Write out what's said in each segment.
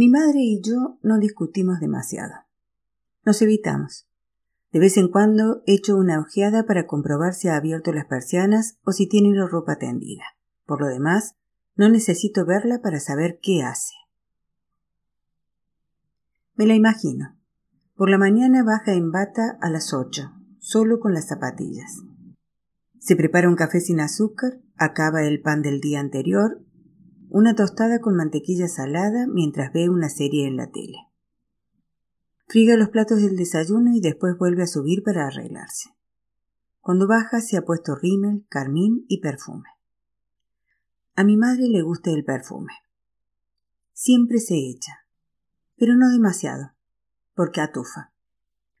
Mi madre y yo no discutimos demasiado. Nos evitamos. De vez en cuando echo una ojeada para comprobar si ha abierto las persianas o si tiene la ropa tendida. Por lo demás, no necesito verla para saber qué hace. Me la imagino. Por la mañana baja en bata a las ocho, solo con las zapatillas. Se prepara un café sin azúcar, acaba el pan del día anterior, una tostada con mantequilla salada mientras ve una serie en la tele. Friga los platos del desayuno y después vuelve a subir para arreglarse. Cuando baja se ha puesto rímel, carmín y perfume. A mi madre le gusta el perfume. Siempre se echa, pero no demasiado, porque atufa.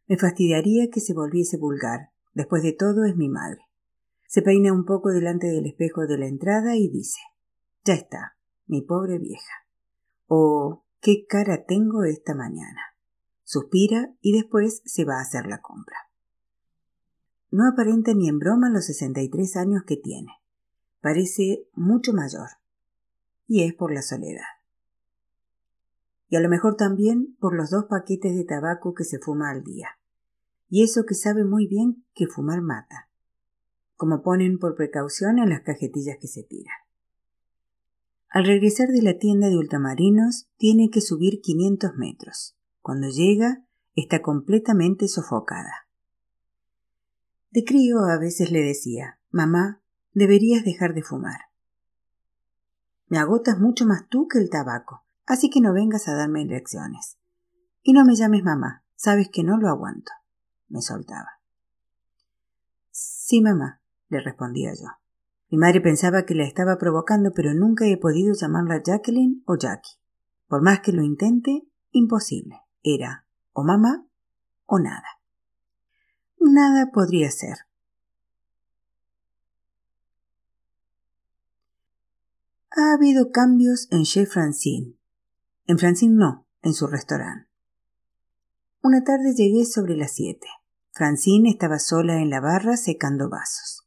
Me fastidiaría que se volviese vulgar. Después de todo es mi madre. Se peina un poco delante del espejo de la entrada y dice Ya está, mi pobre vieja. Oh, qué cara tengo esta mañana suspira y después se va a hacer la compra. No aparenta ni en broma los 63 años que tiene. Parece mucho mayor. Y es por la soledad. Y a lo mejor también por los dos paquetes de tabaco que se fuma al día. Y eso que sabe muy bien que fumar mata. Como ponen por precaución en las cajetillas que se tiran. Al regresar de la tienda de ultramarinos, tiene que subir 500 metros. Cuando llega, está completamente sofocada. De crío a veces le decía, Mamá, deberías dejar de fumar. Me agotas mucho más tú que el tabaco, así que no vengas a darme lecciones. Y no me llames mamá, sabes que no lo aguanto. Me soltaba. Sí, mamá, le respondía yo. Mi madre pensaba que la estaba provocando, pero nunca he podido llamarla Jacqueline o Jackie. Por más que lo intente, imposible. Era o mamá o nada. Nada podría ser. Ha habido cambios en Chez Francine. En Francine no, en su restaurante. Una tarde llegué sobre las siete. Francine estaba sola en la barra secando vasos.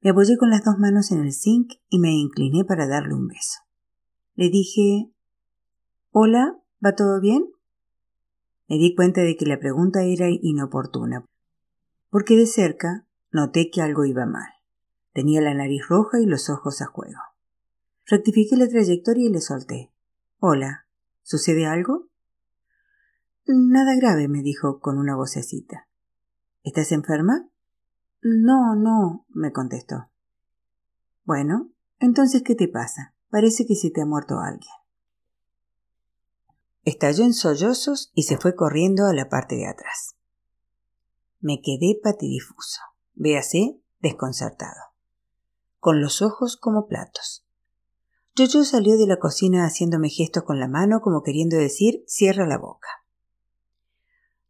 Me apoyé con las dos manos en el zinc y me incliné para darle un beso. Le dije Hola, ¿va todo bien? Me di cuenta de que la pregunta era inoportuna, porque de cerca noté que algo iba mal. Tenía la nariz roja y los ojos a juego. Rectifiqué la trayectoria y le solté. Hola, ¿sucede algo? Nada grave, me dijo con una vocecita. ¿Estás enferma? No, no, me contestó. Bueno, entonces, ¿qué te pasa? Parece que se te ha muerto alguien. Estalló en sollozos y se fue corriendo a la parte de atrás. Me quedé patidifuso, véase, desconcertado, con los ojos como platos. Yo salió de la cocina haciéndome gestos con la mano como queriendo decir cierra la boca.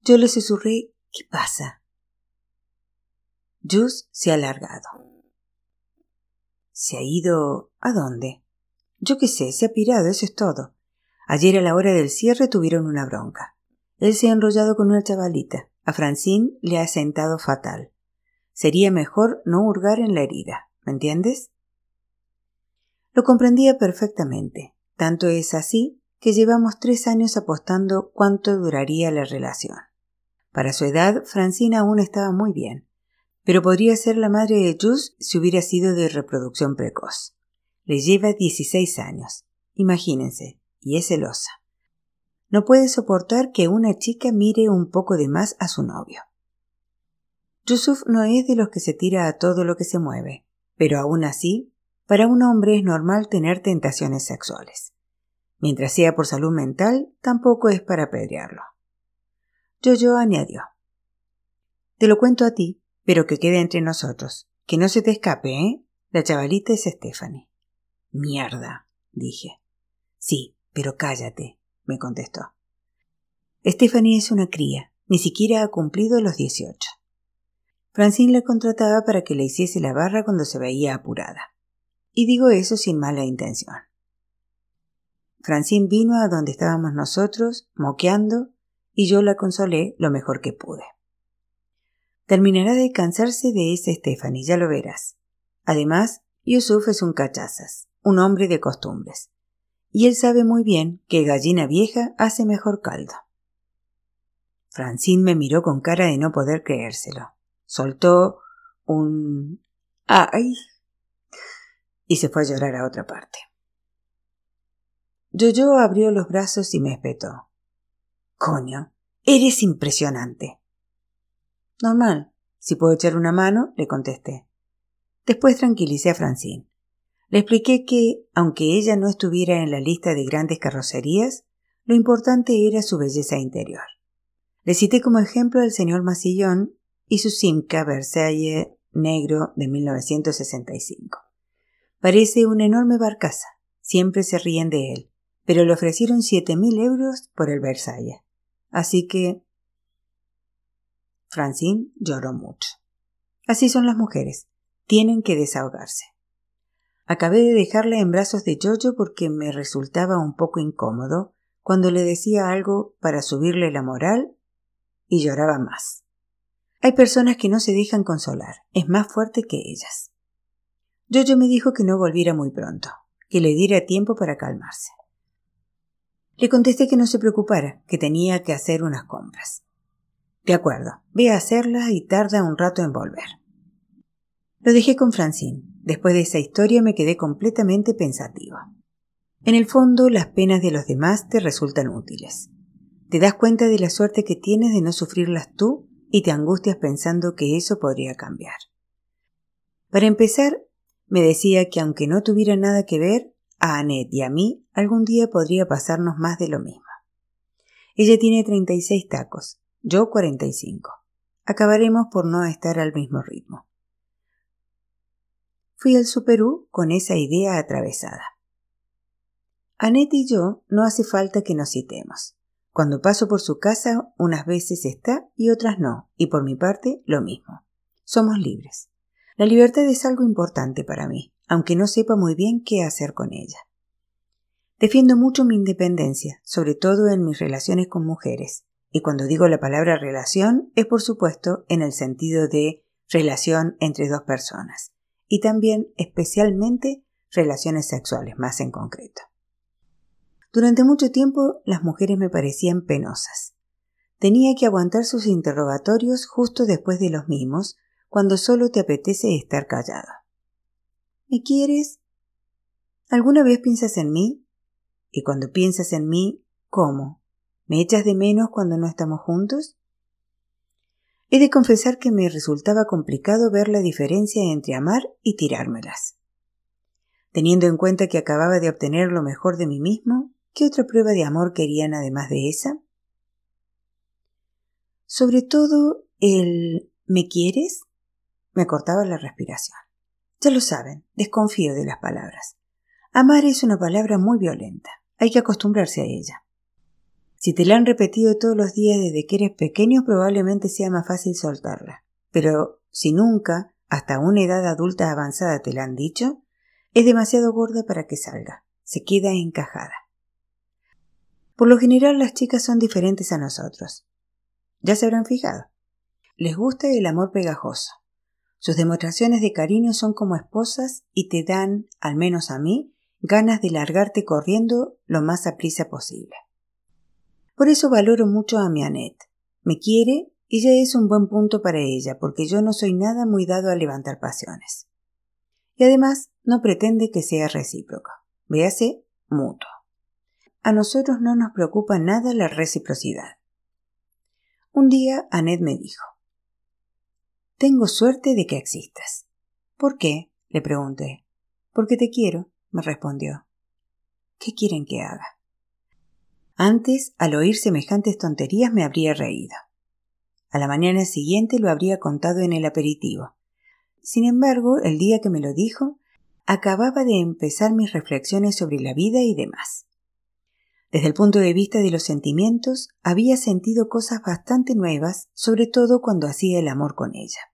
Yo le susurré ¿Qué pasa? Jus se ha alargado. ¿Se ha ido a dónde? Yo qué sé, se ha pirado, eso es todo. Ayer a la hora del cierre tuvieron una bronca. Él se ha enrollado con una chavalita. A Francine le ha sentado fatal. Sería mejor no hurgar en la herida. ¿Me entiendes? Lo comprendía perfectamente. Tanto es así que llevamos tres años apostando cuánto duraría la relación. Para su edad, Francine aún estaba muy bien, pero podría ser la madre de Jus si hubiera sido de reproducción precoz. Le lleva 16 años. Imagínense, y es celosa. No puede soportar que una chica mire un poco de más a su novio. Yusuf no es de los que se tira a todo lo que se mueve, pero aún así, para un hombre es normal tener tentaciones sexuales. Mientras sea por salud mental, tampoco es para apedrearlo. Yo-Yo añadió. Te lo cuento a ti, pero que quede entre nosotros. Que no se te escape, ¿eh? La chavalita es Stephanie. Mierda, dije. Sí, pero cállate, me contestó. Stephanie es una cría, ni siquiera ha cumplido los dieciocho. Francine la contrataba para que le hiciese la barra cuando se veía apurada. Y digo eso sin mala intención. Francine vino a donde estábamos nosotros, moqueando, y yo la consolé lo mejor que pude. Terminará de cansarse de ese Stephanie, ya lo verás. Además, Yusuf es un cachazas, un hombre de costumbres y él sabe muy bien que gallina vieja hace mejor caldo. Francine me miró con cara de no poder creérselo. Soltó un ¡ay! y se fue a llorar a otra parte. Yo-Yo abrió los brazos y me espetó. Coño, eres impresionante. Normal. Si puedo echar una mano, le contesté. Después tranquilicé a Francine. Le expliqué que, aunque ella no estuviera en la lista de grandes carrocerías, lo importante era su belleza interior. Le cité como ejemplo al señor Masillón y su Simca Versailles negro de 1965. Parece una enorme barcaza. Siempre se ríen de él, pero le ofrecieron siete mil euros por el Versailles. Así que. Francine lloró mucho. Así son las mujeres. Tienen que desahogarse. Acabé de dejarla en brazos de Jojo porque me resultaba un poco incómodo cuando le decía algo para subirle la moral y lloraba más. Hay personas que no se dejan consolar, es más fuerte que ellas. Jojo me dijo que no volviera muy pronto, que le diera tiempo para calmarse. Le contesté que no se preocupara, que tenía que hacer unas compras. De acuerdo, ve a hacerlas y tarda un rato en volver. Lo dejé con Francine. Después de esa historia me quedé completamente pensativa. En el fondo, las penas de los demás te resultan útiles. Te das cuenta de la suerte que tienes de no sufrirlas tú y te angustias pensando que eso podría cambiar. Para empezar, me decía que aunque no tuviera nada que ver, a Annette y a mí algún día podría pasarnos más de lo mismo. Ella tiene 36 tacos, yo 45. Acabaremos por no estar al mismo ritmo. Fui al Superú con esa idea atravesada. Annette y yo no hace falta que nos citemos. Cuando paso por su casa, unas veces está y otras no, y por mi parte lo mismo. Somos libres. La libertad es algo importante para mí, aunque no sepa muy bien qué hacer con ella. Defiendo mucho mi independencia, sobre todo en mis relaciones con mujeres, y cuando digo la palabra relación es por supuesto en el sentido de relación entre dos personas y también especialmente relaciones sexuales más en concreto. Durante mucho tiempo las mujeres me parecían penosas. Tenía que aguantar sus interrogatorios justo después de los mismos, cuando solo te apetece estar callada. ¿Me quieres? ¿Alguna vez piensas en mí? Y cuando piensas en mí, ¿cómo? ¿Me echas de menos cuando no estamos juntos? He de confesar que me resultaba complicado ver la diferencia entre amar y tirármelas. Teniendo en cuenta que acababa de obtener lo mejor de mí mismo, ¿qué otra prueba de amor querían además de esa? Sobre todo el ¿me quieres? me cortaba la respiración. Ya lo saben, desconfío de las palabras. Amar es una palabra muy violenta. Hay que acostumbrarse a ella. Si te la han repetido todos los días desde que eres pequeño, probablemente sea más fácil soltarla. Pero si nunca, hasta una edad adulta avanzada te la han dicho, es demasiado gorda para que salga. Se queda encajada. Por lo general las chicas son diferentes a nosotros. Ya se habrán fijado. Les gusta el amor pegajoso. Sus demostraciones de cariño son como esposas y te dan, al menos a mí, ganas de largarte corriendo lo más aprisa posible. Por eso valoro mucho a mi Annette. Me quiere y ya es un buen punto para ella, porque yo no soy nada muy dado a levantar pasiones. Y además no pretende que sea recíproco. Véase, mutuo. A nosotros no nos preocupa nada la reciprocidad. Un día Annette me dijo Tengo suerte de que existas. ¿Por qué? le pregunté. Porque te quiero, me respondió. ¿Qué quieren que haga? Antes, al oír semejantes tonterías, me habría reído. A la mañana siguiente lo habría contado en el aperitivo. Sin embargo, el día que me lo dijo, acababa de empezar mis reflexiones sobre la vida y demás. Desde el punto de vista de los sentimientos, había sentido cosas bastante nuevas, sobre todo cuando hacía el amor con ella.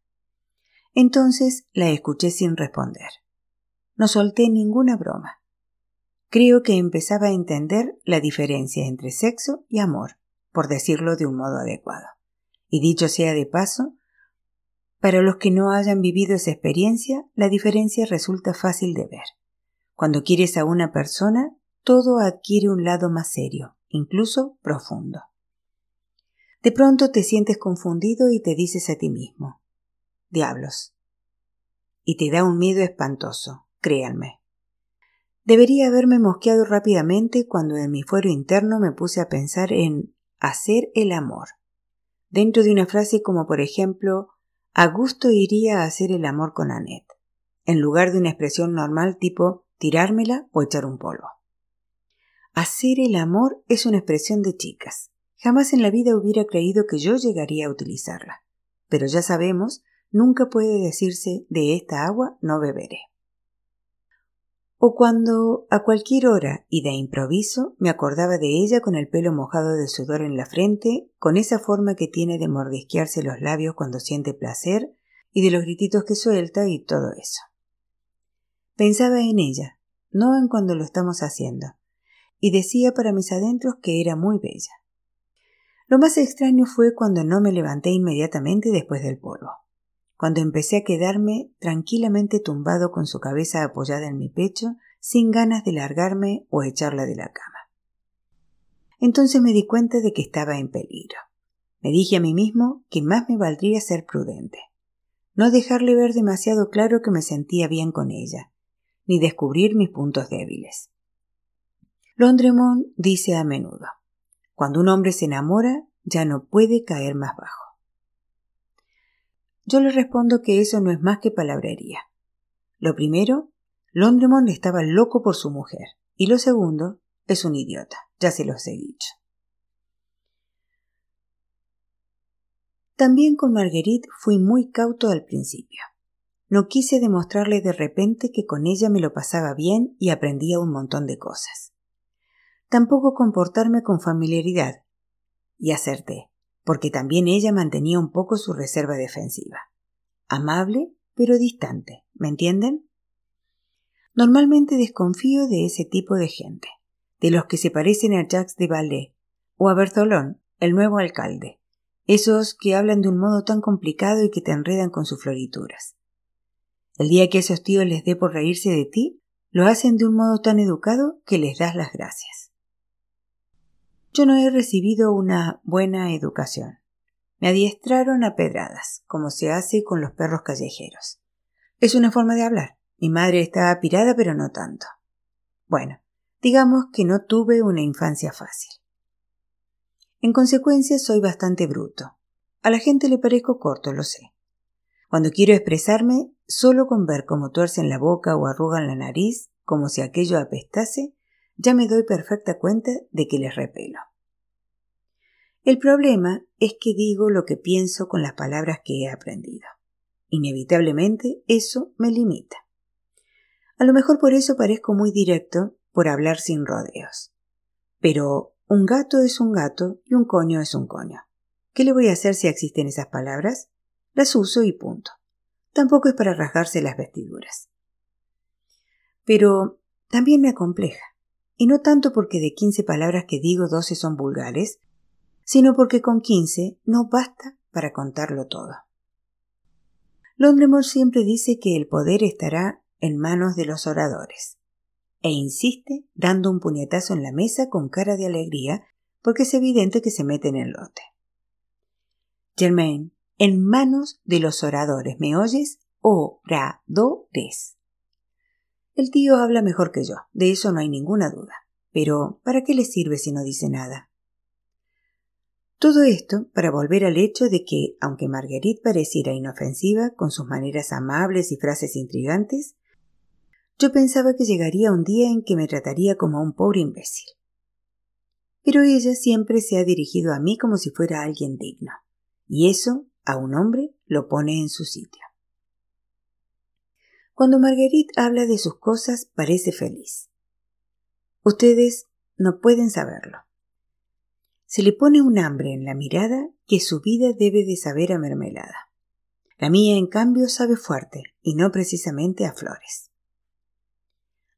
Entonces la escuché sin responder. No solté ninguna broma creo que empezaba a entender la diferencia entre sexo y amor, por decirlo de un modo adecuado. Y dicho sea de paso, para los que no hayan vivido esa experiencia, la diferencia resulta fácil de ver. Cuando quieres a una persona, todo adquiere un lado más serio, incluso profundo. De pronto te sientes confundido y te dices a ti mismo, diablos. Y te da un miedo espantoso, créanme. Debería haberme mosqueado rápidamente cuando en mi fuero interno me puse a pensar en hacer el amor. Dentro de una frase como por ejemplo, a gusto iría a hacer el amor con Annette, en lugar de una expresión normal tipo tirármela o echar un polvo. Hacer el amor es una expresión de chicas. Jamás en la vida hubiera creído que yo llegaría a utilizarla. Pero ya sabemos, nunca puede decirse de esta agua no beberé o cuando a cualquier hora y de improviso me acordaba de ella con el pelo mojado de sudor en la frente, con esa forma que tiene de mordisquearse los labios cuando siente placer y de los grititos que suelta y todo eso. Pensaba en ella, no en cuando lo estamos haciendo, y decía para mis adentros que era muy bella. Lo más extraño fue cuando no me levanté inmediatamente después del polvo cuando empecé a quedarme tranquilamente tumbado con su cabeza apoyada en mi pecho, sin ganas de largarme o echarla de la cama. Entonces me di cuenta de que estaba en peligro. Me dije a mí mismo que más me valdría ser prudente, no dejarle ver demasiado claro que me sentía bien con ella, ni descubrir mis puntos débiles. Londremont dice a menudo, cuando un hombre se enamora ya no puede caer más bajo. Yo le respondo que eso no es más que palabrería. Lo primero, Londremont estaba loco por su mujer, y lo segundo, es un idiota, ya se los he dicho. También con Marguerite fui muy cauto al principio. No quise demostrarle de repente que con ella me lo pasaba bien y aprendía un montón de cosas. Tampoco comportarme con familiaridad. Y acerté porque también ella mantenía un poco su reserva defensiva. Amable, pero distante, ¿me entienden? Normalmente desconfío de ese tipo de gente, de los que se parecen a Jacques de Ballet o a Bertolón, el nuevo alcalde, esos que hablan de un modo tan complicado y que te enredan con sus florituras. El día que esos tíos les dé por reírse de ti, lo hacen de un modo tan educado que les das las gracias. Yo no he recibido una buena educación. Me adiestraron a pedradas, como se hace con los perros callejeros. Es una forma de hablar. Mi madre estaba apirada, pero no tanto. Bueno, digamos que no tuve una infancia fácil. En consecuencia, soy bastante bruto. A la gente le parezco corto, lo sé. Cuando quiero expresarme, solo con ver cómo tuercen la boca o arrugan la nariz, como si aquello apestase, ya me doy perfecta cuenta de que les repelo. El problema es que digo lo que pienso con las palabras que he aprendido. Inevitablemente eso me limita. A lo mejor por eso parezco muy directo, por hablar sin rodeos. Pero un gato es un gato y un coño es un coño. ¿Qué le voy a hacer si existen esas palabras? Las uso y punto. Tampoco es para rasgarse las vestiduras. Pero también me acompleja. Y no tanto porque de quince palabras que digo doce son vulgares, sino porque con quince no basta para contarlo todo. Londremont siempre dice que el poder estará en manos de los oradores, e insiste dando un puñetazo en la mesa con cara de alegría porque es evidente que se mete en el lote. Germain, en manos de los oradores, ¿me oyes? Oradores. El tío habla mejor que yo, de eso no hay ninguna duda. Pero, ¿para qué le sirve si no dice nada? Todo esto para volver al hecho de que, aunque Marguerite pareciera inofensiva, con sus maneras amables y frases intrigantes, yo pensaba que llegaría un día en que me trataría como a un pobre imbécil. Pero ella siempre se ha dirigido a mí como si fuera alguien digno, y eso, a un hombre, lo pone en su sitio. Cuando Marguerite habla de sus cosas parece feliz. Ustedes no pueden saberlo. Se le pone un hambre en la mirada que su vida debe de saber a mermelada. La mía, en cambio, sabe fuerte, y no precisamente a flores.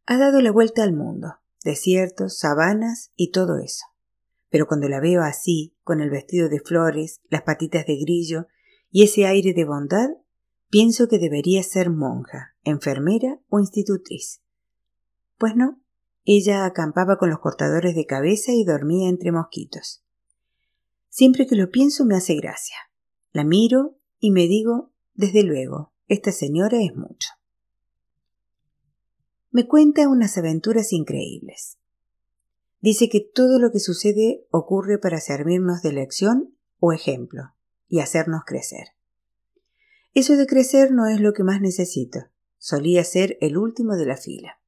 Ha dado la vuelta al mundo, desiertos, sabanas y todo eso. Pero cuando la veo así, con el vestido de flores, las patitas de grillo y ese aire de bondad, pienso que debería ser monja, enfermera o institutriz. Pues no, Ella acampaba con los cortadores de cabeza y dormía entre mosquitos. Siempre que lo pienso me hace gracia. La miro y me digo, desde luego, esta señora es mucho. Me cuenta unas aventuras increíbles. Dice que todo lo que sucede ocurre para servirnos de lección o ejemplo y hacernos crecer. Eso de crecer no es lo que más necesito. Solía ser el último de la fila.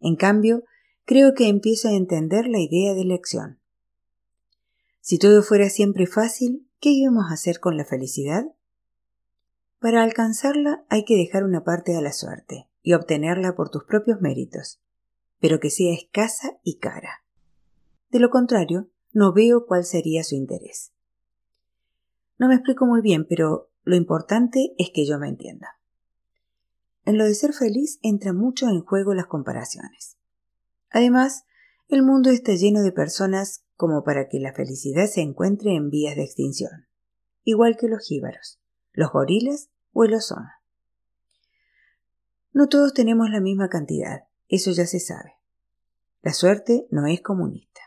En cambio, creo que empiezo a entender la idea de lección. Si todo fuera siempre fácil, ¿qué íbamos a hacer con la felicidad? Para alcanzarla hay que dejar una parte a la suerte y obtenerla por tus propios méritos, pero que sea escasa y cara. De lo contrario, no veo cuál sería su interés. No me explico muy bien, pero lo importante es que yo me entienda. En lo de ser feliz entra mucho en juego las comparaciones. Además, el mundo está lleno de personas como para que la felicidad se encuentre en vías de extinción, igual que los jíbaros, los gorilas o el ozono. No todos tenemos la misma cantidad, eso ya se sabe. La suerte no es comunista.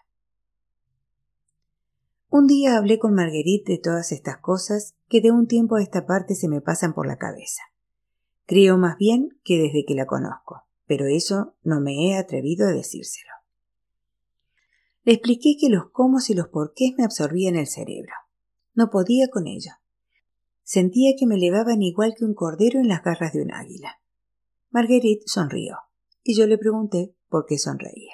Un día hablé con Marguerite de todas estas cosas que de un tiempo a esta parte se me pasan por la cabeza. Creo más bien que desde que la conozco pero eso no me he atrevido a decírselo. Le expliqué que los cómo y los porqués me absorbían el cerebro. No podía con ello. Sentía que me elevaban igual que un cordero en las garras de un águila. Marguerite sonrió, y yo le pregunté por qué sonreía.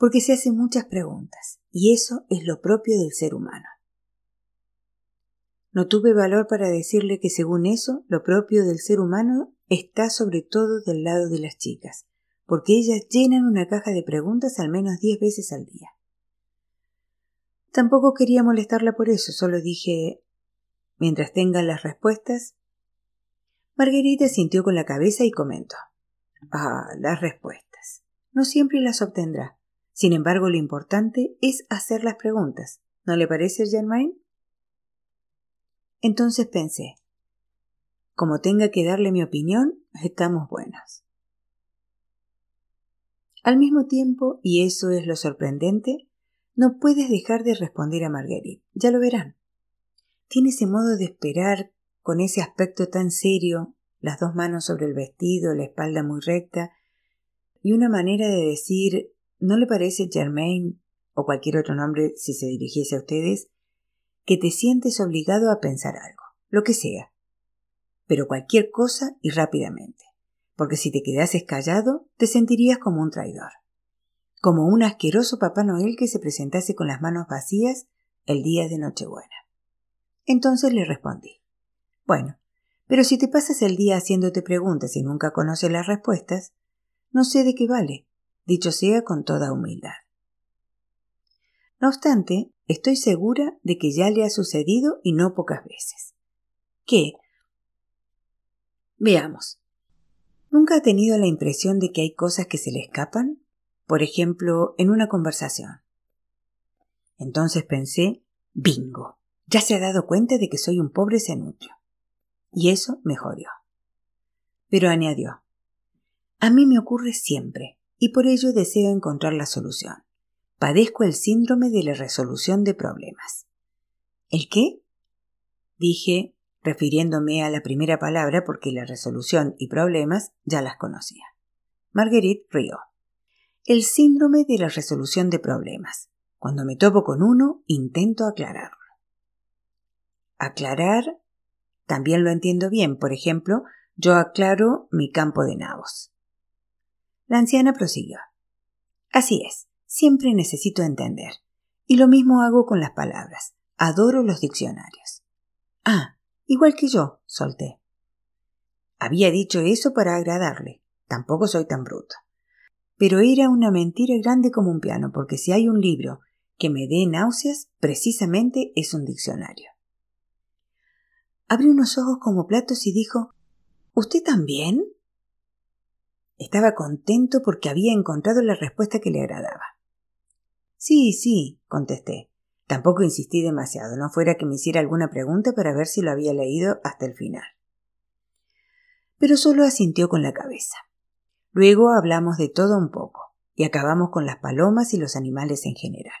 Porque se hacen muchas preguntas, y eso es lo propio del ser humano. No tuve valor para decirle que según eso, lo propio del ser humano está sobre todo del lado de las chicas, porque ellas llenan una caja de preguntas al menos diez veces al día. Tampoco quería molestarla por eso, solo dije mientras tengan las respuestas. Margarita sintió con la cabeza y comentó Ah, las respuestas. No siempre las obtendrá. Sin embargo, lo importante es hacer las preguntas. ¿No le parece, Germain? Entonces pensé, como tenga que darle mi opinión, estamos buenos. Al mismo tiempo, y eso es lo sorprendente, no puedes dejar de responder a Marguerite. Ya lo verán. Tiene ese modo de esperar, con ese aspecto tan serio, las dos manos sobre el vestido, la espalda muy recta, y una manera de decir ¿No le parece Germain o cualquier otro nombre si se dirigiese a ustedes que te sientes obligado a pensar algo, lo que sea, pero cualquier cosa y rápidamente, porque si te quedases callado te sentirías como un traidor, como un asqueroso Papá Noel que se presentase con las manos vacías el día de Nochebuena. Entonces le respondí, bueno, pero si te pasas el día haciéndote preguntas y nunca conoces las respuestas, no sé de qué vale, dicho sea con toda humildad. No obstante, estoy segura de que ya le ha sucedido y no pocas veces. ¿Qué? Veamos. ¿Nunca ha tenido la impresión de que hay cosas que se le escapan? Por ejemplo, en una conversación. Entonces pensé, bingo, ya se ha dado cuenta de que soy un pobre cenutrio. Y eso me jodió. Pero añadió, a mí me ocurre siempre, y por ello deseo encontrar la solución. Padezco el síndrome de la resolución de problemas. ¿El qué? Dije, refiriéndome a la primera palabra porque la resolución y problemas ya las conocía. Marguerite rió. El síndrome de la resolución de problemas. Cuando me topo con uno, intento aclararlo. Aclarar también lo entiendo bien. Por ejemplo, yo aclaro mi campo de nabos. La anciana prosiguió. Así es. Siempre necesito entender. Y lo mismo hago con las palabras. Adoro los diccionarios. Ah, igual que yo, solté. Había dicho eso para agradarle. Tampoco soy tan bruto. Pero era una mentira grande como un piano, porque si hay un libro que me dé náuseas, precisamente es un diccionario. Abrió unos ojos como platos y dijo ¿Usted también? Estaba contento porque había encontrado la respuesta que le agradaba. Sí, sí, contesté. Tampoco insistí demasiado, no fuera que me hiciera alguna pregunta para ver si lo había leído hasta el final. Pero solo asintió con la cabeza. Luego hablamos de todo un poco. y acabamos con las palomas y los animales en general.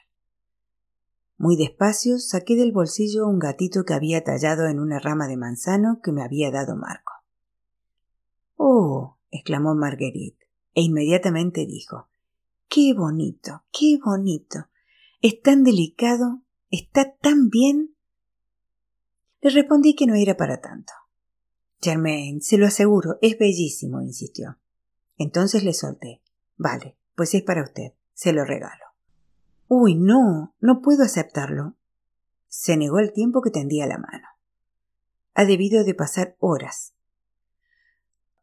Muy despacio saqué del bolsillo un gatito que había tallado en una rama de manzano que me había dado Marco. Oh, exclamó Marguerite, e inmediatamente dijo Qué bonito, qué bonito. Es tan delicado, está tan bien. Le respondí que no era para tanto. Germain, se lo aseguro, es bellísimo, insistió. Entonces le solté. Vale, pues es para usted. Se lo regalo. Uy, no, no puedo aceptarlo. Se negó el tiempo que tendía la mano. Ha debido de pasar horas.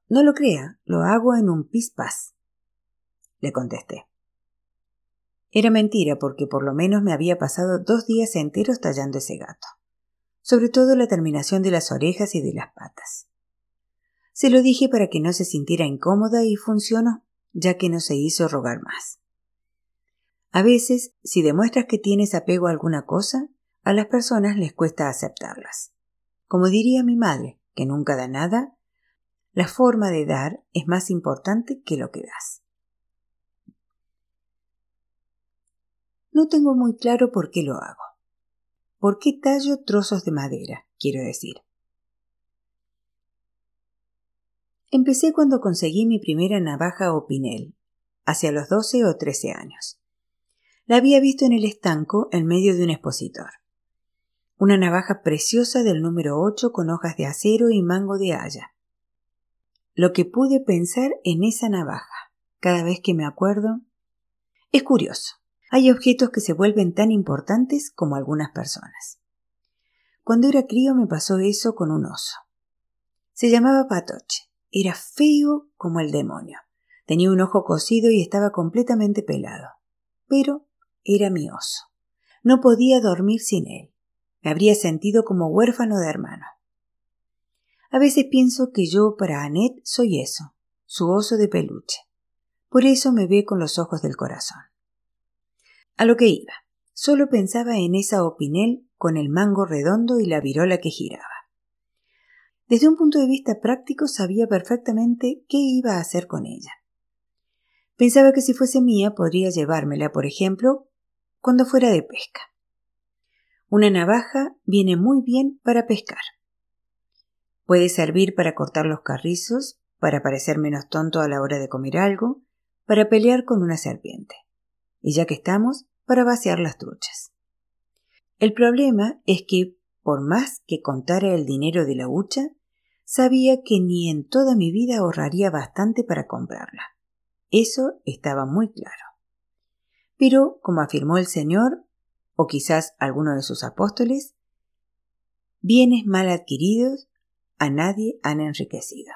No lo crea, lo hago en un pispás. Le contesté. Era mentira porque por lo menos me había pasado dos días enteros tallando ese gato, sobre todo la terminación de las orejas y de las patas. Se lo dije para que no se sintiera incómoda y funcionó, ya que no se hizo rogar más. A veces, si demuestras que tienes apego a alguna cosa, a las personas les cuesta aceptarlas. Como diría mi madre, que nunca da nada, la forma de dar es más importante que lo que das. No tengo muy claro por qué lo hago. ¿Por qué tallo trozos de madera? Quiero decir. Empecé cuando conseguí mi primera navaja o pinel, hacia los doce o trece años. La había visto en el estanco en medio de un expositor. Una navaja preciosa del número 8 con hojas de acero y mango de haya. Lo que pude pensar en esa navaja, cada vez que me acuerdo, es curioso. Hay objetos que se vuelven tan importantes como algunas personas. Cuando era crío me pasó eso con un oso. Se llamaba Patoche. Era feo como el demonio. Tenía un ojo cosido y estaba completamente pelado. Pero era mi oso. No podía dormir sin él. Me habría sentido como huérfano de hermano. A veces pienso que yo para Annette soy eso, su oso de peluche. Por eso me ve con los ojos del corazón. A lo que iba. Solo pensaba en esa opinel con el mango redondo y la virola que giraba. Desde un punto de vista práctico sabía perfectamente qué iba a hacer con ella. Pensaba que si fuese mía podría llevármela, por ejemplo, cuando fuera de pesca. Una navaja viene muy bien para pescar. Puede servir para cortar los carrizos, para parecer menos tonto a la hora de comer algo, para pelear con una serpiente. Y ya que estamos, para vaciar las truchas. El problema es que, por más que contara el dinero de la hucha, sabía que ni en toda mi vida ahorraría bastante para comprarla. Eso estaba muy claro. Pero, como afirmó el Señor, o quizás alguno de sus apóstoles, bienes mal adquiridos a nadie han enriquecido.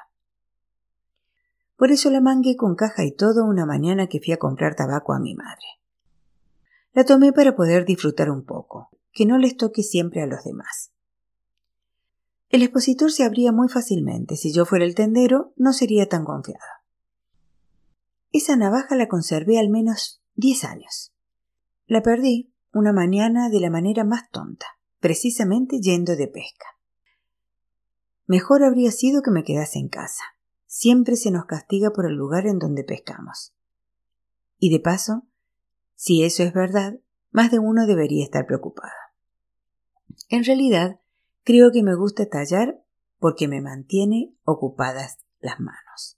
Por eso la mangué con caja y todo una mañana que fui a comprar tabaco a mi madre. La tomé para poder disfrutar un poco, que no les toque siempre a los demás. El expositor se abría muy fácilmente. Si yo fuera el tendero, no sería tan confiado. Esa navaja la conservé al menos Diez años. La perdí una mañana de la manera más tonta, precisamente yendo de pesca. Mejor habría sido que me quedase en casa. Siempre se nos castiga por el lugar en donde pescamos. Y de paso, si eso es verdad, más de uno debería estar preocupado. En realidad, creo que me gusta tallar porque me mantiene ocupadas las manos.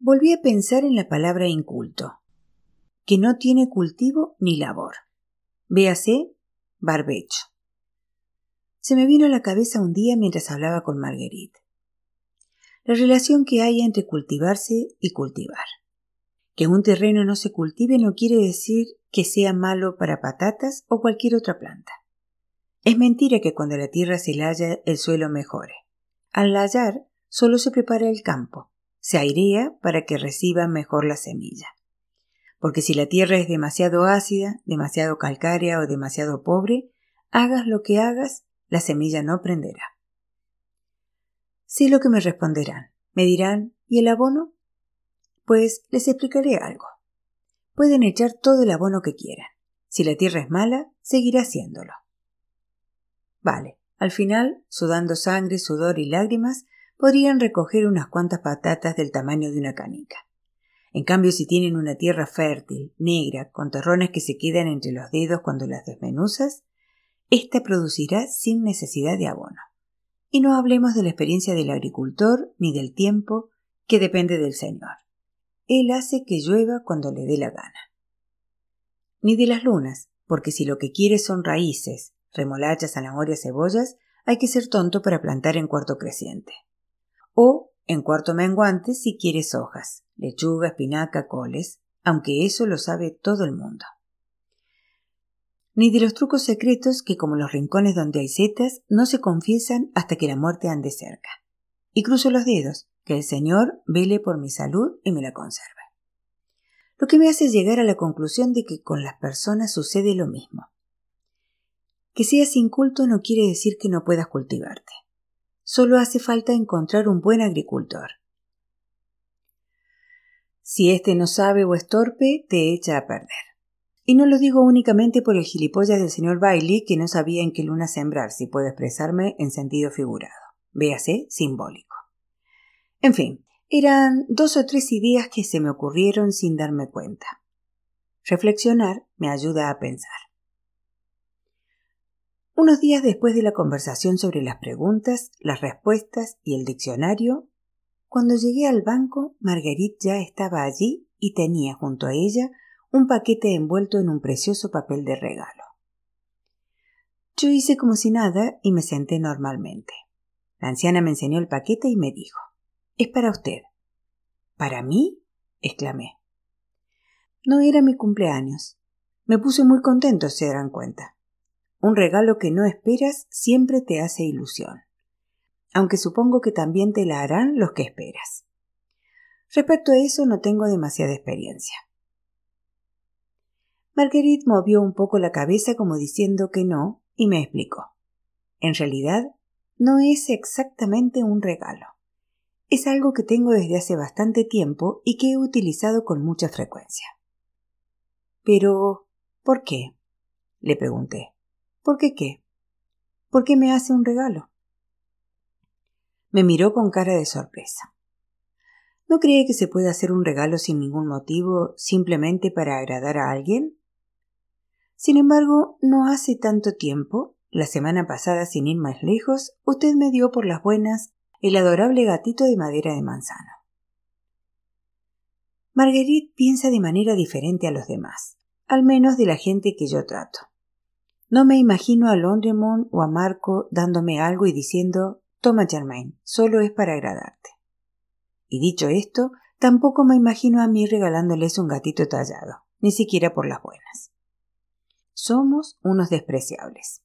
volví a pensar en la palabra inculto, que no tiene cultivo ni labor. Véase, barbecho. Se me vino a la cabeza un día mientras hablaba con Marguerite. La relación que hay entre cultivarse y cultivar. Que un terreno no se cultive no quiere decir que sea malo para patatas o cualquier otra planta. Es mentira que cuando la tierra se laya el suelo mejore. Al layar solo se prepara el campo, se airea para que reciba mejor la semilla. Porque si la tierra es demasiado ácida, demasiado calcárea o demasiado pobre, hagas lo que hagas, la semilla no prenderá. Sé lo que me responderán. Me dirán, ¿y el abono? Pues les explicaré algo. Pueden echar todo el abono que quieran. Si la tierra es mala, seguirá haciéndolo. Vale, al final, sudando sangre, sudor y lágrimas, podrían recoger unas cuantas patatas del tamaño de una canica. En cambio, si tienen una tierra fértil, negra, con terrones que se quedan entre los dedos cuando las desmenuzas, ésta producirá sin necesidad de abono. Y no hablemos de la experiencia del agricultor ni del tiempo, que depende del Señor. Él hace que llueva cuando le dé la gana. Ni de las lunas, porque si lo que quieres son raíces, remolachas, zanahorias, cebollas, hay que ser tonto para plantar en cuarto creciente. O en cuarto menguante si quieres hojas, lechuga, espinaca, coles, aunque eso lo sabe todo el mundo. Ni de los trucos secretos que, como los rincones donde hay setas, no se confiesan hasta que la muerte ande cerca. Y cruzo los dedos, que el Señor vele por mi salud y me la conserve. Lo que me hace llegar a la conclusión de que con las personas sucede lo mismo. Que seas inculto no quiere decir que no puedas cultivarte. Solo hace falta encontrar un buen agricultor. Si éste no sabe o es torpe, te echa a perder. Y no lo digo únicamente por el gilipollas del señor Bailey que no sabía en qué luna sembrar, si puedo expresarme en sentido figurado. Véase, simbólico. En fin, eran dos o tres ideas que se me ocurrieron sin darme cuenta. Reflexionar me ayuda a pensar. Unos días después de la conversación sobre las preguntas, las respuestas y el diccionario, cuando llegué al banco, Marguerite ya estaba allí y tenía junto a ella un paquete envuelto en un precioso papel de regalo. Yo hice como si nada y me senté normalmente. La anciana me enseñó el paquete y me dijo Es para usted. ¿Para mí? exclamé. No era mi cumpleaños. Me puse muy contento, se darán cuenta. Un regalo que no esperas siempre te hace ilusión, aunque supongo que también te la harán los que esperas. Respecto a eso no tengo demasiada experiencia. Marguerite movió un poco la cabeza como diciendo que no y me explicó. En realidad, no es exactamente un regalo. Es algo que tengo desde hace bastante tiempo y que he utilizado con mucha frecuencia. Pero, ¿por qué? le pregunté. ¿Por qué qué? ¿Por qué me hace un regalo? Me miró con cara de sorpresa. ¿No cree que se puede hacer un regalo sin ningún motivo, simplemente para agradar a alguien? Sin embargo, no hace tanto tiempo, la semana pasada sin ir más lejos, usted me dio por las buenas el adorable gatito de madera de manzano. Marguerite piensa de manera diferente a los demás, al menos de la gente que yo trato. No me imagino a Londremont o a Marco dándome algo y diciendo Toma, Germain, solo es para agradarte. Y dicho esto, tampoco me imagino a mí regalándoles un gatito tallado, ni siquiera por las buenas. Somos unos despreciables.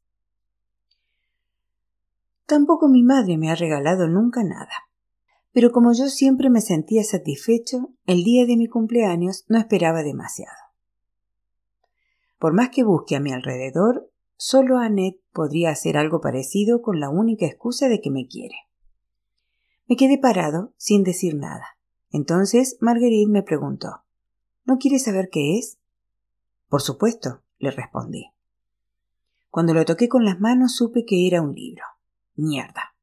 Tampoco mi madre me ha regalado nunca nada. Pero como yo siempre me sentía satisfecho, el día de mi cumpleaños no esperaba demasiado. Por más que busque a mi alrededor, Solo Annette podría hacer algo parecido con la única excusa de que me quiere. Me quedé parado, sin decir nada. Entonces Marguerite me preguntó ¿No quieres saber qué es? Por supuesto, le respondí. Cuando lo toqué con las manos supe que era un libro. Mierda.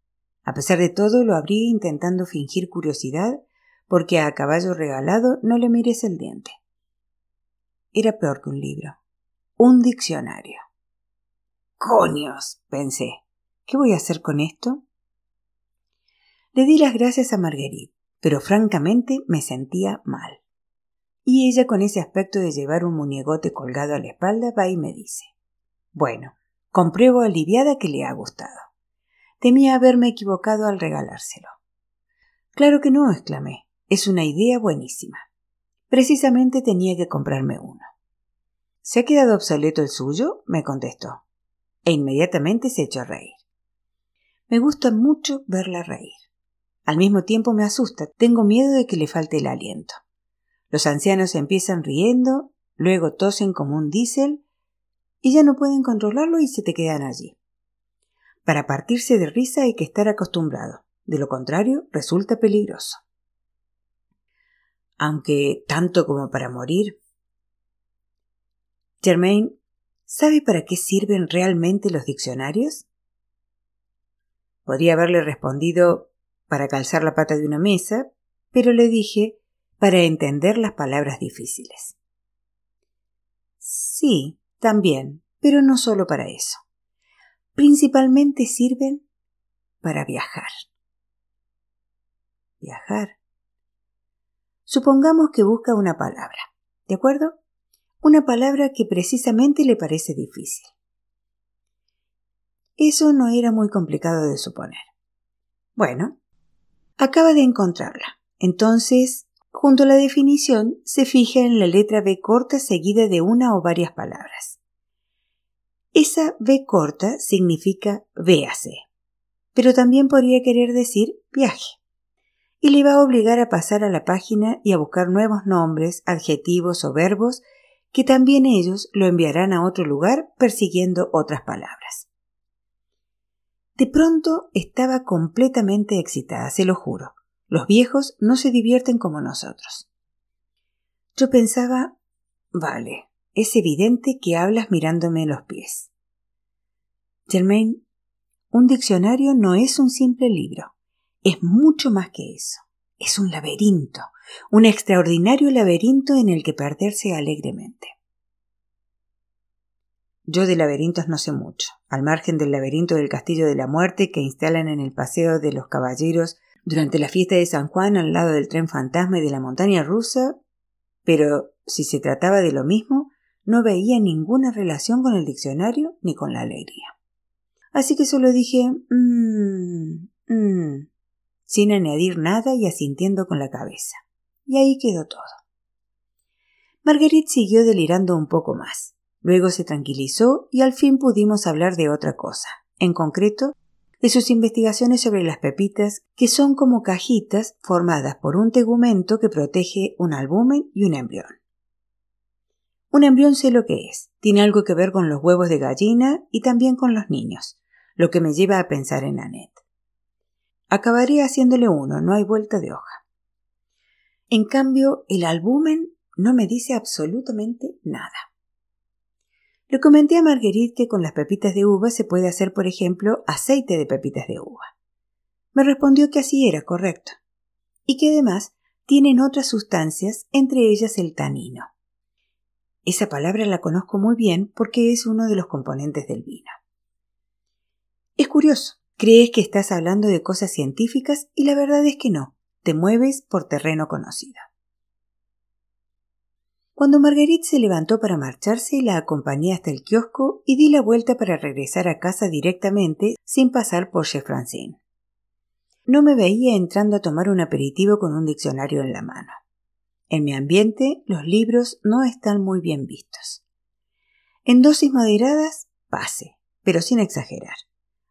A pesar de todo, lo abrí intentando fingir curiosidad, porque a caballo regalado no le mires el diente. Era peor que un libro. Un diccionario. Coños, pensé. ¿Qué voy a hacer con esto? Le di las gracias a Marguerite, pero francamente me sentía mal. Y ella, con ese aspecto de llevar un muñegote colgado a la espalda, va y me dice Bueno, compruebo aliviada que le ha gustado. Temía haberme equivocado al regalárselo. Claro que no, exclamé. Es una idea buenísima. Precisamente tenía que comprarme uno. ¿Se ha quedado obsoleto el suyo? me contestó e inmediatamente se echó a reír. Me gusta mucho verla reír. Al mismo tiempo me asusta, tengo miedo de que le falte el aliento. Los ancianos empiezan riendo, luego tosen como un diésel y ya no pueden controlarlo y se te quedan allí. Para partirse de risa hay que estar acostumbrado, de lo contrario resulta peligroso. Aunque tanto como para morir. Germain ¿Sabe para qué sirven realmente los diccionarios? Podría haberle respondido para calzar la pata de una mesa, pero le dije para entender las palabras difíciles. Sí, también, pero no solo para eso. Principalmente sirven para viajar. Viajar. Supongamos que busca una palabra, ¿de acuerdo? Una palabra que precisamente le parece difícil. Eso no era muy complicado de suponer. Bueno, acaba de encontrarla. Entonces, junto a la definición, se fija en la letra B corta seguida de una o varias palabras. Esa B corta significa véase, pero también podría querer decir viaje. Y le va a obligar a pasar a la página y a buscar nuevos nombres, adjetivos o verbos que también ellos lo enviarán a otro lugar persiguiendo otras palabras. De pronto estaba completamente excitada, se lo juro. Los viejos no se divierten como nosotros. Yo pensaba, vale, es evidente que hablas mirándome los pies. Germain, un diccionario no es un simple libro, es mucho más que eso. Es un laberinto, un extraordinario laberinto en el que perderse alegremente. Yo de laberintos no sé mucho, al margen del laberinto del Castillo de la Muerte que instalan en el Paseo de los Caballeros durante la fiesta de San Juan al lado del tren fantasma y de la montaña rusa, pero si se trataba de lo mismo, no veía ninguna relación con el diccionario ni con la alegría. Así que solo dije mmm, mmm, sin añadir nada y asintiendo con la cabeza. Y ahí quedó todo. Marguerite siguió delirando un poco más. Luego se tranquilizó y al fin pudimos hablar de otra cosa, en concreto, de sus investigaciones sobre las pepitas, que son como cajitas formadas por un tegumento que protege un albumen y un embrión. Un embrión sé lo que es, tiene algo que ver con los huevos de gallina y también con los niños, lo que me lleva a pensar en Annette. Acabaré haciéndole uno, no hay vuelta de hoja. En cambio, el albumen no me dice absolutamente nada. Le comenté a Marguerite que con las pepitas de uva se puede hacer, por ejemplo, aceite de pepitas de uva. Me respondió que así era correcto, y que además tienen otras sustancias, entre ellas el tanino. Esa palabra la conozco muy bien porque es uno de los componentes del vino. Es curioso, crees que estás hablando de cosas científicas y la verdad es que no, te mueves por terreno conocido. Cuando Marguerite se levantó para marcharse, la acompañé hasta el kiosco y di la vuelta para regresar a casa directamente sin pasar por Chez Francine. No me veía entrando a tomar un aperitivo con un diccionario en la mano. En mi ambiente, los libros no están muy bien vistos. En dosis moderadas, pase, pero sin exagerar.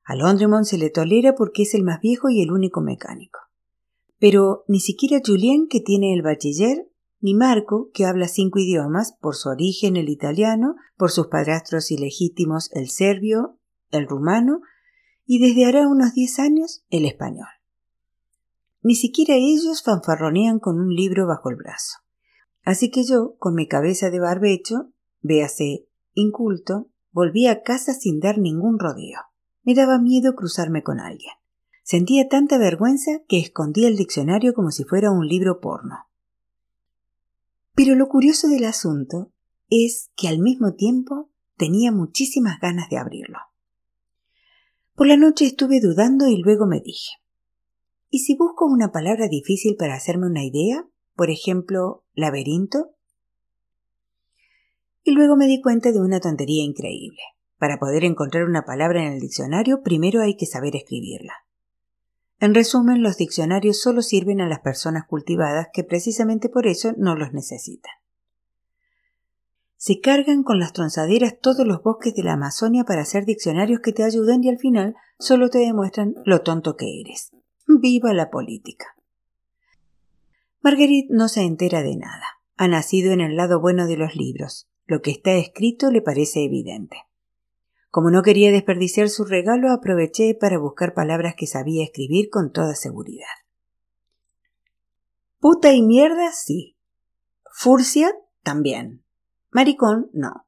A Londremont se le tolera porque es el más viejo y el único mecánico. Pero ni siquiera Julien, que tiene el bachiller, ni Marco, que habla cinco idiomas, por su origen el italiano, por sus padrastros ilegítimos el serbio, el rumano, y desde hará unos diez años el español. Ni siquiera ellos fanfarronean con un libro bajo el brazo. Así que yo, con mi cabeza de barbecho, véase inculto, volví a casa sin dar ningún rodeo. Me daba miedo cruzarme con alguien. Sentía tanta vergüenza que escondí el diccionario como si fuera un libro porno. Pero lo curioso del asunto es que al mismo tiempo tenía muchísimas ganas de abrirlo. Por la noche estuve dudando y luego me dije, ¿y si busco una palabra difícil para hacerme una idea? Por ejemplo, laberinto. Y luego me di cuenta de una tontería increíble. Para poder encontrar una palabra en el diccionario, primero hay que saber escribirla. En resumen, los diccionarios solo sirven a las personas cultivadas que precisamente por eso no los necesitan. Se cargan con las tronzaderas todos los bosques de la Amazonia para hacer diccionarios que te ayudan y al final solo te demuestran lo tonto que eres. ¡Viva la política! Marguerite no se entera de nada. Ha nacido en el lado bueno de los libros. Lo que está escrito le parece evidente. Como no quería desperdiciar su regalo, aproveché para buscar palabras que sabía escribir con toda seguridad. Puta y mierda, sí. Furcia, también. Maricón, no.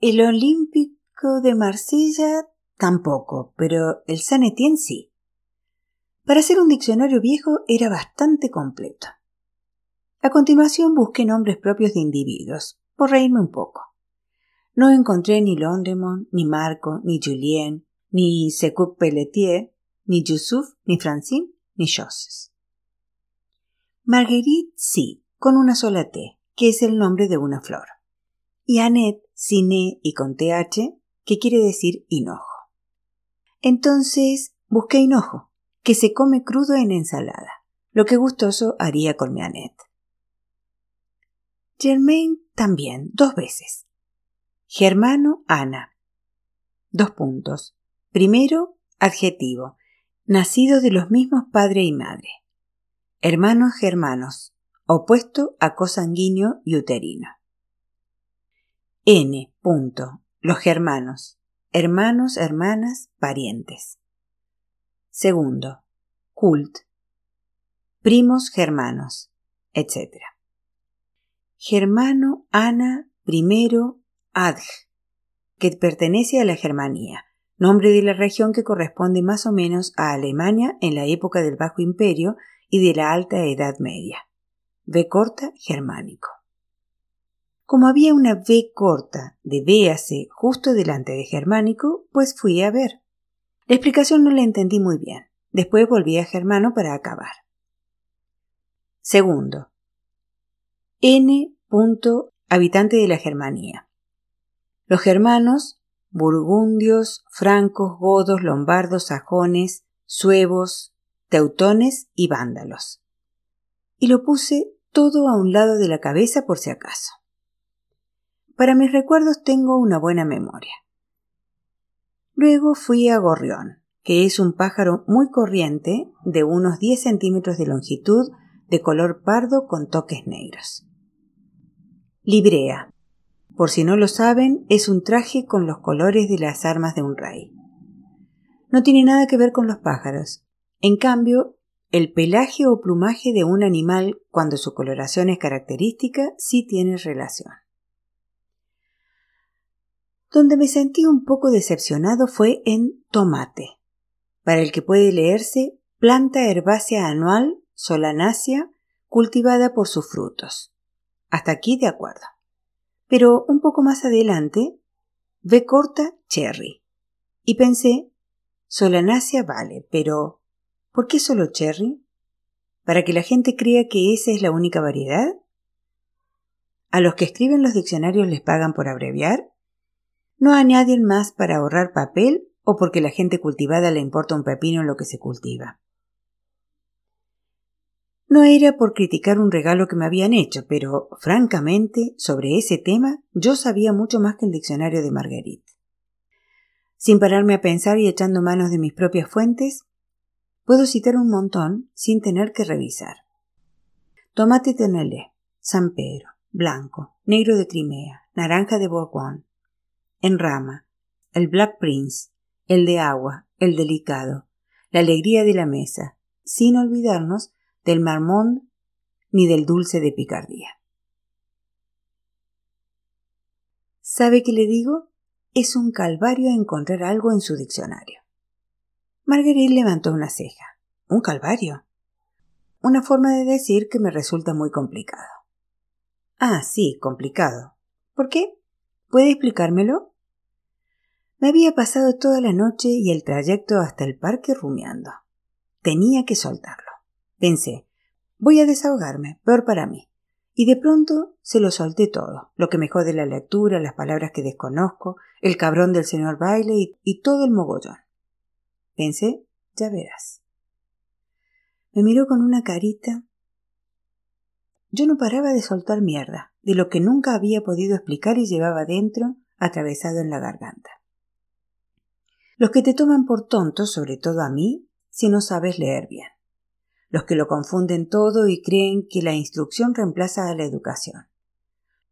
El Olímpico de Marsella, tampoco, pero el San Etienne sí. Para ser un diccionario viejo era bastante completo. A continuación busqué nombres propios de individuos, por reírme un poco. No encontré ni Londemont, ni Marco, ni Julien, ni Secouk Pelletier, ni Yusuf, ni Francine, ni Joseph. Marguerite sí, con una sola T, que es el nombre de una flor. Y Annette sin E y con TH, que quiere decir hinojo. Entonces busqué hinojo, que se come crudo en ensalada, lo que gustoso haría con mi Annette. Germain también, dos veces. Germano Ana. Dos puntos. Primero, adjetivo, nacido de los mismos padre y madre. Hermanos germanos, opuesto a cosanguíneo y uterino. N. Punto. Los germanos. Hermanos, hermanas, parientes. Segundo. Cult. Primos germanos, etc. Germano, Ana, primero, Adj, que pertenece a la Germanía, nombre de la región que corresponde más o menos a Alemania en la época del Bajo Imperio y de la Alta Edad Media. V corta germánico. Como había una V corta de véase justo delante de germánico, pues fui a ver. La explicación no la entendí muy bien. Después volví a germano para acabar. Segundo. N. habitante de la Germanía. Los germanos, burgundios, francos, godos, lombardos, sajones, suevos, teutones y vándalos. Y lo puse todo a un lado de la cabeza por si acaso. Para mis recuerdos tengo una buena memoria. Luego fui a Gorrión, que es un pájaro muy corriente de unos 10 centímetros de longitud, de color pardo con toques negros. Librea. Por si no lo saben, es un traje con los colores de las armas de un rey. No tiene nada que ver con los pájaros. En cambio, el pelaje o plumaje de un animal, cuando su coloración es característica, sí tiene relación. Donde me sentí un poco decepcionado fue en tomate, para el que puede leerse planta herbácea anual, solanácea, cultivada por sus frutos. Hasta aquí de acuerdo. Pero un poco más adelante, ve corta cherry. Y pensé, solanácea vale, pero ¿por qué solo cherry? ¿Para que la gente crea que esa es la única variedad? ¿A los que escriben los diccionarios les pagan por abreviar? No añaden más para ahorrar papel o porque la gente cultivada le importa un pepino lo que se cultiva. No era por criticar un regalo que me habían hecho, pero francamente, sobre ese tema yo sabía mucho más que el diccionario de Marguerite. Sin pararme a pensar y echando manos de mis propias fuentes, puedo citar un montón sin tener que revisar. Tomate Tenelé, San Pedro, blanco, negro de Crimea, naranja de Bourgogne, en rama, el Black Prince, el de agua, el delicado, la alegría de la mesa, sin olvidarnos del marmont ni del dulce de picardía. ¿Sabe qué le digo? Es un calvario encontrar algo en su diccionario. Marguerite levantó una ceja. ¿Un calvario? Una forma de decir que me resulta muy complicado. Ah, sí, complicado. ¿Por qué? ¿Puede explicármelo? Me había pasado toda la noche y el trayecto hasta el parque rumiando. Tenía que soltarlo. Pensé, voy a desahogarme, peor para mí. Y de pronto se lo solté todo, lo que me jode la lectura, las palabras que desconozco, el cabrón del señor Bailey y, y todo el mogollón. Pensé, ya verás. Me miró con una carita. Yo no paraba de soltar mierda, de lo que nunca había podido explicar y llevaba dentro, atravesado en la garganta. Los que te toman por tonto, sobre todo a mí, si no sabes leer bien. Los que lo confunden todo y creen que la instrucción reemplaza a la educación.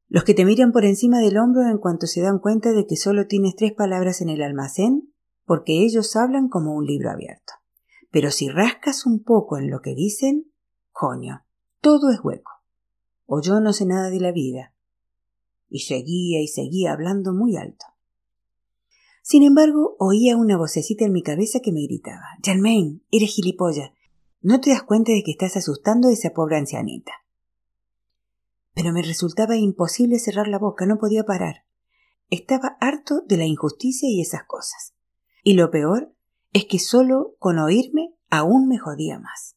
Los que te miran por encima del hombro en cuanto se dan cuenta de que solo tienes tres palabras en el almacén, porque ellos hablan como un libro abierto. Pero si rascas un poco en lo que dicen, coño, todo es hueco o yo no sé nada de la vida. Y seguía y seguía hablando muy alto. Sin embargo, oía una vocecita en mi cabeza que me gritaba Germain, eres gilipollas. ¿No te das cuenta de que estás asustando a esa pobre ancianita? Pero me resultaba imposible cerrar la boca, no podía parar. Estaba harto de la injusticia y esas cosas. Y lo peor es que solo con oírme aún me jodía más.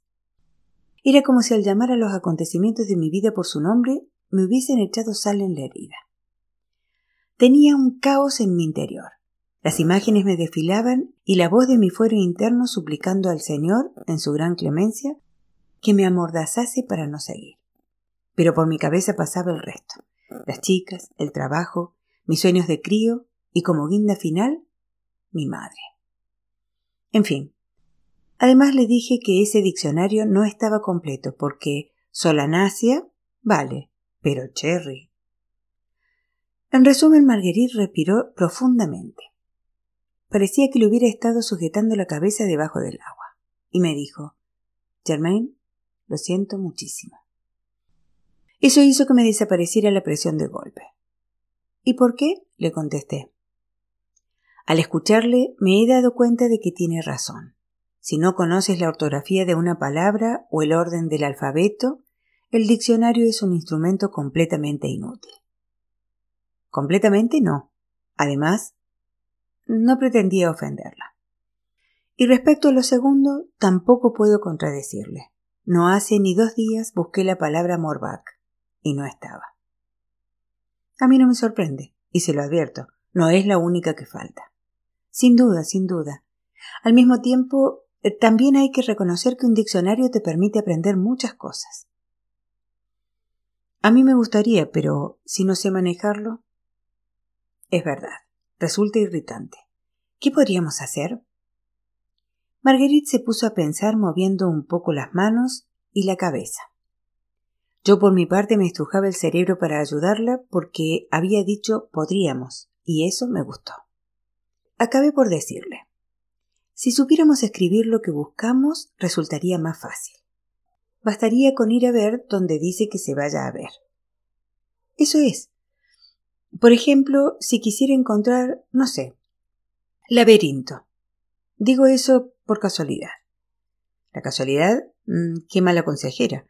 Era como si al llamar a los acontecimientos de mi vida por su nombre me hubiesen echado sal en la herida. Tenía un caos en mi interior. Las imágenes me desfilaban y la voz de mi fuero interno suplicando al Señor, en su gran clemencia, que me amordazase para no seguir. Pero por mi cabeza pasaba el resto. Las chicas, el trabajo, mis sueños de crío y como guinda final, mi madre. En fin. Además le dije que ese diccionario no estaba completo porque Solanacia vale, pero Cherry. En resumen, Marguerite respiró profundamente. Parecía que le hubiera estado sujetando la cabeza debajo del agua, y me dijo Germain, lo siento muchísimo. Eso hizo que me desapareciera la presión de golpe. ¿Y por qué? le contesté. Al escucharle me he dado cuenta de que tiene razón. Si no conoces la ortografía de una palabra o el orden del alfabeto, el diccionario es un instrumento completamente inútil. Completamente no. Además, no pretendía ofenderla. Y respecto a lo segundo, tampoco puedo contradecirle. No hace ni dos días busqué la palabra Morbach y no estaba. A mí no me sorprende, y se lo advierto, no es la única que falta. Sin duda, sin duda. Al mismo tiempo, eh, también hay que reconocer que un diccionario te permite aprender muchas cosas. A mí me gustaría, pero si no sé manejarlo. Es verdad, resulta irritante. ¿Qué podríamos hacer? Marguerite se puso a pensar moviendo un poco las manos y la cabeza. Yo por mi parte me estrujaba el cerebro para ayudarla porque había dicho podríamos, y eso me gustó. Acabé por decirle si supiéramos escribir lo que buscamos, resultaría más fácil. Bastaría con ir a ver donde dice que se vaya a ver. Eso es. Por ejemplo, si quisiera encontrar, no sé, laberinto. Digo eso por casualidad. La casualidad, mm, qué mala consejera.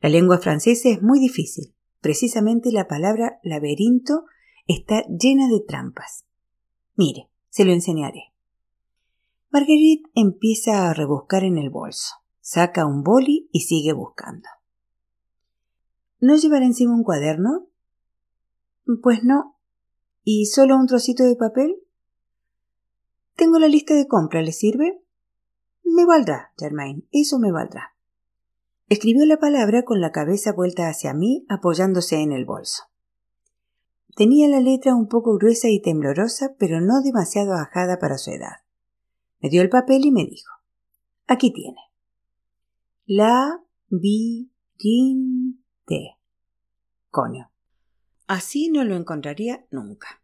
La lengua francesa es muy difícil. Precisamente la palabra laberinto está llena de trampas. Mire, se lo enseñaré. Marguerite empieza a rebuscar en el bolso, saca un boli y sigue buscando. ¿No llevará encima un cuaderno? Pues no. ¿Y solo un trocito de papel? Tengo la lista de compra, ¿le sirve? Me valdrá, Germain, eso me valdrá. Escribió la palabra con la cabeza vuelta hacia mí, apoyándose en el bolso. Tenía la letra un poco gruesa y temblorosa, pero no demasiado ajada para su edad. Me dio el papel y me dijo Aquí tiene. La vi. Coño. Así no lo encontraría nunca.